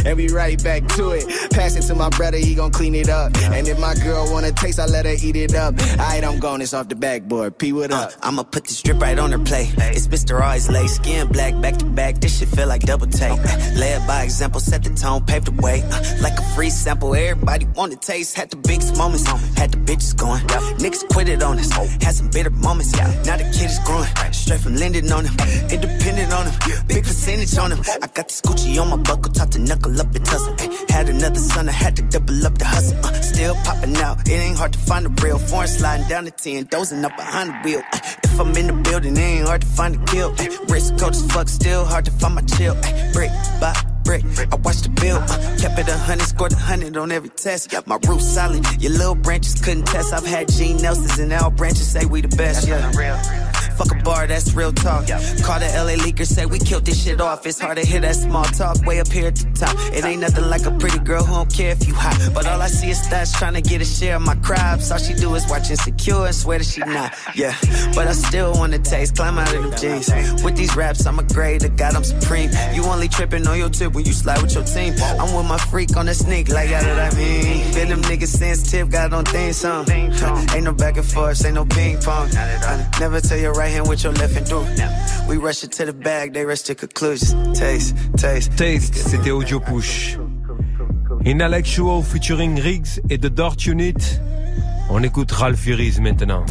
and we right back to it. Pass it to my brother, he gon' clean it up. And if my girl wanna taste, I let her eat it up. Alright, I'm gone, it's off the backboard. P, what up? Uh, I'ma put this drip right on her plate. It's Mr. Always late, skin black, back to back. This shit feel like double take. Lay it by example, set the tone, pave the way. Uh, like a free sample, everybody want to taste. Had the biggest moments, had the bitches going. Niggas quit it on us, had some bitter moments. Now the kid is growing, straight from lending on him. Independent on him, big percentage on him. I got this Gucci on my buckle, top to knuckle up and tussle. Had another son, I had to double up the hustle. Uh, still popping out, it ain't hard to find a real. Foreign sliding down the 10, dozing up behind the wheel. Uh, if I'm in the building, it ain't hard to find a kill. Uh, wrist cold as fuck, still hard to find my chill. Uh, brick by brick. I watched the bill, uh, kept it a hundred, scored a hundred on every test. My roof solid, your little branches couldn't test. I've had Gene Nelsons and Al branches say we the best. Yeah. Fuck a bar, that's real talk. Call the LA leaker, say we killed this shit off. It's hard to hear that small talk way up here at the top. It ain't nothing like a pretty girl who don't care if you hot. But all I see is stats trying to get a share of my crabs. All she do is watch Insecure and swear that she not. Yeah, but I still wanna taste, climb out of them jeans. With these raps, I'm a grade, God, I'm supreme. You only tripping on your tip when you slide with your team. I'm with my freak on the sneak, like, how did I mean? Been them niggas sensitive, got on theme song. Ain't no back and forth, ain't no ping pong. I never tell your right hand with your left and do it. We rush it to the bag, they rush to conclusions. Taste, taste. Taste, c'était Audio Push. Intellectual featuring Riggs et The Dart Unit. On écoute Ralph Furies maintenant.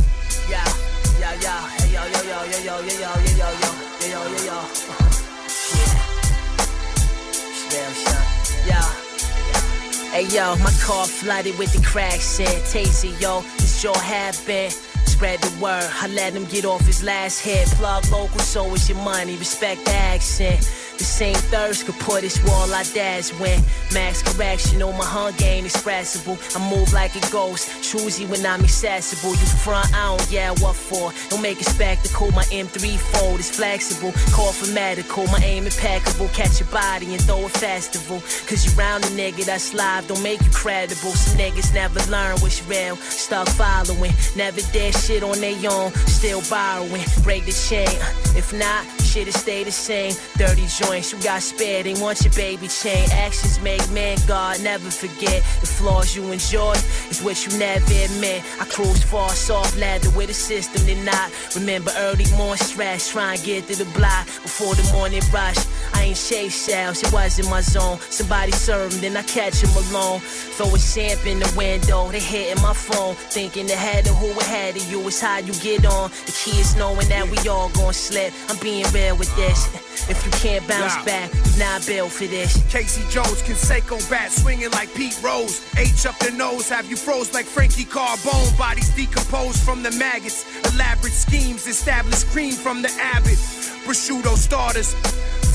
Hey yo, my car flooded with the crack shit. Taser, yo, it's your habit. Spread the word, I let him get off his last hit. Plug local, so is your money. Respect the accent. The same thirst could put this wall I dash when max correction on my hunger ain't expressible. I move like a ghost, choosy when I'm accessible. You front, I don't, yeah, what for? Don't make a spectacle, my M3 fold is flexible. Call for medical, my aim impeccable. Catch your body and throw a festival. Cause you round a nigga that's live, don't make you credible. Some niggas never learn what's real, stuck following. Never did shit on their own, still borrowing. Break the chain, if not, shit it stay the same. Dirty you got spared, they want your baby chain. Actions make man God never forget. The flaws you enjoy is what you never admit. I cruise far, soft ladder with a system they not. Remember early morning stress, try and get to the block before the morning rush. I ain't chase sales, it wasn't my zone. Somebody serve then I catch him alone. Throw a samp in the window, they hitting my phone. Thinking ahead of who ahead of you is how you get on. The key is knowing that we all gon' slip. I'm being real with this. If you can't bounce Yeah. back, you not built for this. Casey Jones, can Canseco bat, swinging like Pete Rose. H up the nose, have you froze like Frankie Carbone. Bodies decomposed from the maggots. Elaborate schemes, established cream from the Abbott. Prosciutto starters,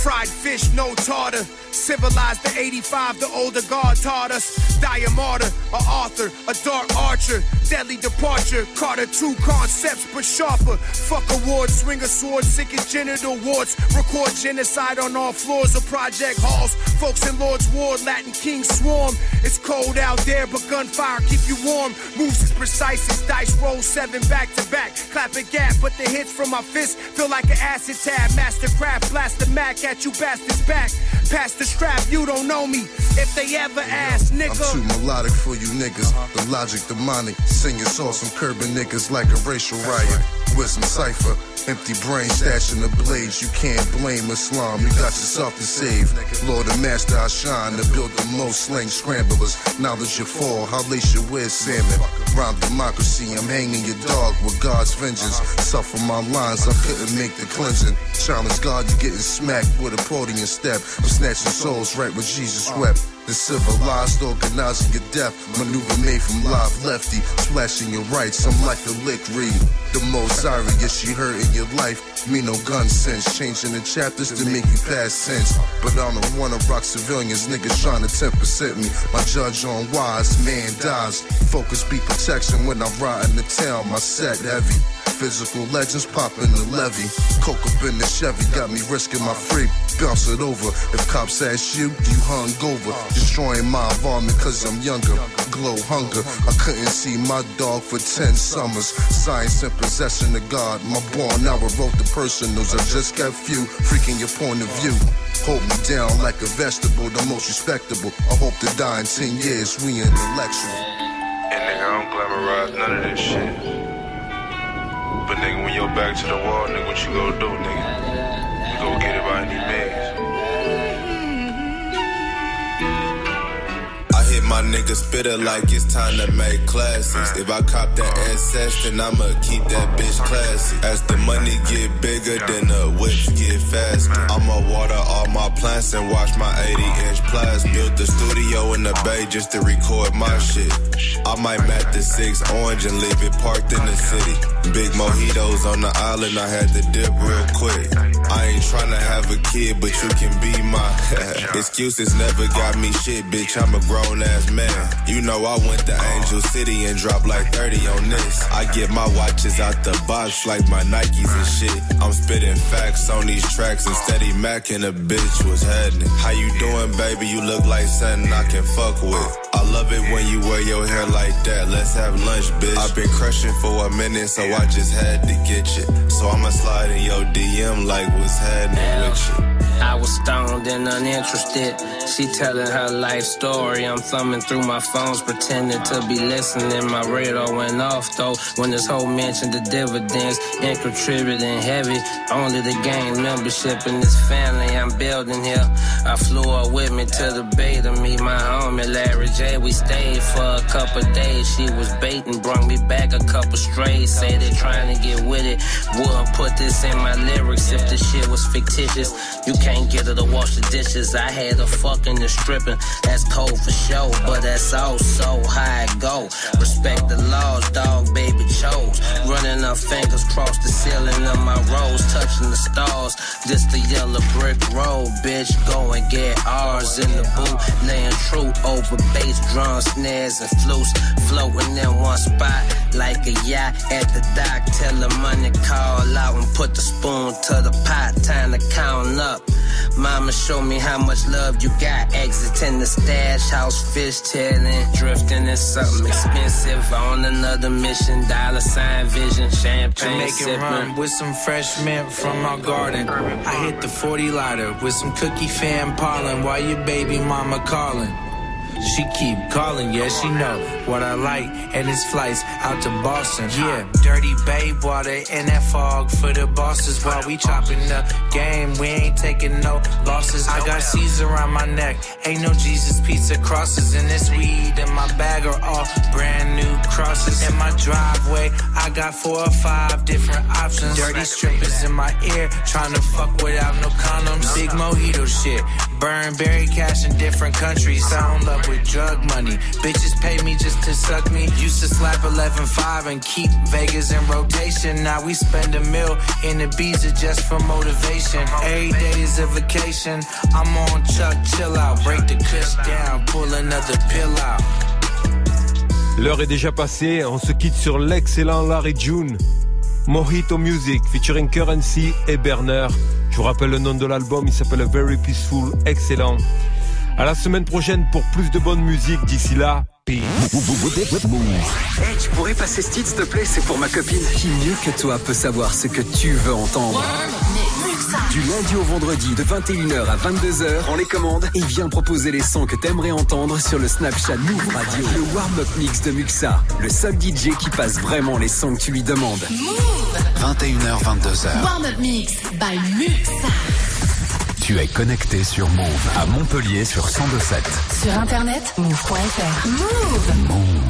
fried fish, no tartar. Civilized the 85, the older guard taught us. Die a martyr, a author, a dark archer. Deadly departure, Carter two concepts, but sharper. Fuck awards, swing a sword, sick as genital warts. Record genocide on all floors of project halls. Folks in Lord's Ward, Latin King swarm. It's cold out there, but gunfire keep you warm. Moves as precise as dice roll seven back to back. Clap a gap, but the hits from my fist feel like an acid tab. Mastercraft, blast the Mac at you bastards back. Pass the strap, you don't know me. If they ever ask, I'm too melodic for you niggas. Uh-huh. The logic demonic. Singing sauce from curbing niggas like a racial riot. Wisdom cipher. Empty brain stashing the blades. You can't blame Islam. You got yourself to save. Lord and Master, I shine to build the most slang scramblers. Knowledge your fall. How lace your wear salmon. Rhyme democracy. I'm hanging your dog with God's vengeance. Uh-huh. Suffer my lines. I couldn't make the cleansing. Challenge God, you're getting smacked with a podium step. I'm snatching souls right where Jesus wept. The civilized organizing your death. Maneuver made from live lefty. Splashing your rights. I'm like a lick read. The most serious she heard in your life. Me no gun sense. Changing the chapters to make you pass sense. But I don't wanna rock civilians. Niggas trying to 10% me. My judge on wise. Man dies. Focus be protection when I ride in the town. My set heavy. Physical legends popping the levy. Coke up in the Chevy got me risking my free. Bounce it over. If cops ask you, you hung over. Destroying my environment cause I'm younger. Glow hunger. I couldn't see my dog for 10 summers. Science and possession of God. My born now I wrote the personals. I just got few. Freaking your point of view. Hold me down like a vegetable, the most respectable. I hope to die in 10 years. We intellectual. And nigga, I don't glamorize none of this shit. But nigga, when you're back to the wall, nigga, what you gonna do, nigga? You go get it by any means. Hit my nigga spitter like it's time to make classes. If I cop that SS, then I'ma keep that bitch classy. As the money get bigger, then the whips get faster. I'ma water all my plants and watch my 80 inch plus. Built the studio in the bay just to record my shit. I might mat the six orange and leave it parked in the city. Big mojitos on the island, I had to dip real quick. I ain't tryna have a kid, but you can be my excuses. Never got me shit, bitch. I'm a grown ass man. You know I went to Angel City and dropped like 30 on this. I get my watches out the box like my Nikes and shit. I'm spitting facts on these tracks and steady macking a bitch. What's happening? How you doing, baby? You look like something I can fuck with. I love it when you wear your hair like that. Let's have lunch, bitch. I've been crushing for a minute, so I just had to get you. So I'ma slide in your DM like what's happening with you. I was stoned and uninterested. She telling her life story. I'm thumbing through my phones, pretending to be listening. My radar went off though when this whole mentioned the dividends and contributing heavy. Only the gang membership in this family I'm building here. I flew her with me to the bay to meet my homie Larry J. We stayed for a couple days. She was baiting, brought me back a couple strays. Say they trying to get with it. Wouldn't put this in my lyrics if the shit was fictitious. You can't get her to wash the dishes. I had her fucking and stripping. That's cold for sure, but that's also how it go. Respect the laws, dog, baby chose. Running her fingers across the ceiling of my rose, touching the stars. This the yellow brick road, bitch. Go and get ours in the boot. Laying true over bass, drum, snares, and flutes. Floating in one spot like a yacht at the dock. Till the money call out and put the spoon to the pot. Time to count up. Mama show me how much love you got. Exiting the stash house, fish tailing, drifting in something expensive. On another mission, dollar sign vision, champagne rum with some fresh mint from our garden. I hit the 40 lighter with some cookie fan pollen while your baby mama calling. She keep calling, yeah, she know what I like, and it's flights out to Boston. Yeah, dirty bay water in that fog for the bosses while we chopping the game. We ain't taking no losses. I got C's around my neck, ain't no Jesus pizza crosses, and this weed in my bag are all brand new crosses. In my driveway, I got four or five different options. Dirty strippers in my ear, trying to fuck without no condoms. Big mojito shit, burn berry cash in different countries. Don't love with drug money. Bitches pay me just to suck me. Used to slap 11.5 and keep Vegas in rotation. Now we spend a mil in Ibiza just for motivation. Every day is a vacation. I'm on Chuck, chill out. Break the cush down, pull another pill out. L'heure est déjà passée, on se quitte sur l'excellent Larry June. Mojito Music featuring Currency et Berner. Je vous rappelle le nom de l'album, il s'appelle Very Peaceful, excellent. À la semaine prochaine pour plus de bonne musique. D'ici là, peace. Hey, tu pourrais passer ce titre, s'il te plaît C'est pour ma copine. Qui mieux que toi peut savoir ce que tu veux entendre? Du lundi au vendredi, de 21h à 22h, on les commandes et viens proposer les sons que t'aimerais entendre sur le Snapchat Move Radio. Le warm-up mix de Muxa, le seul DJ qui passe vraiment les sons que tu lui demandes. 21h, 22h. Warm-up mix by Muxa. Tu es connecté sur Move à Montpellier sur 1027. Sur internet, move.fr. Move. Move.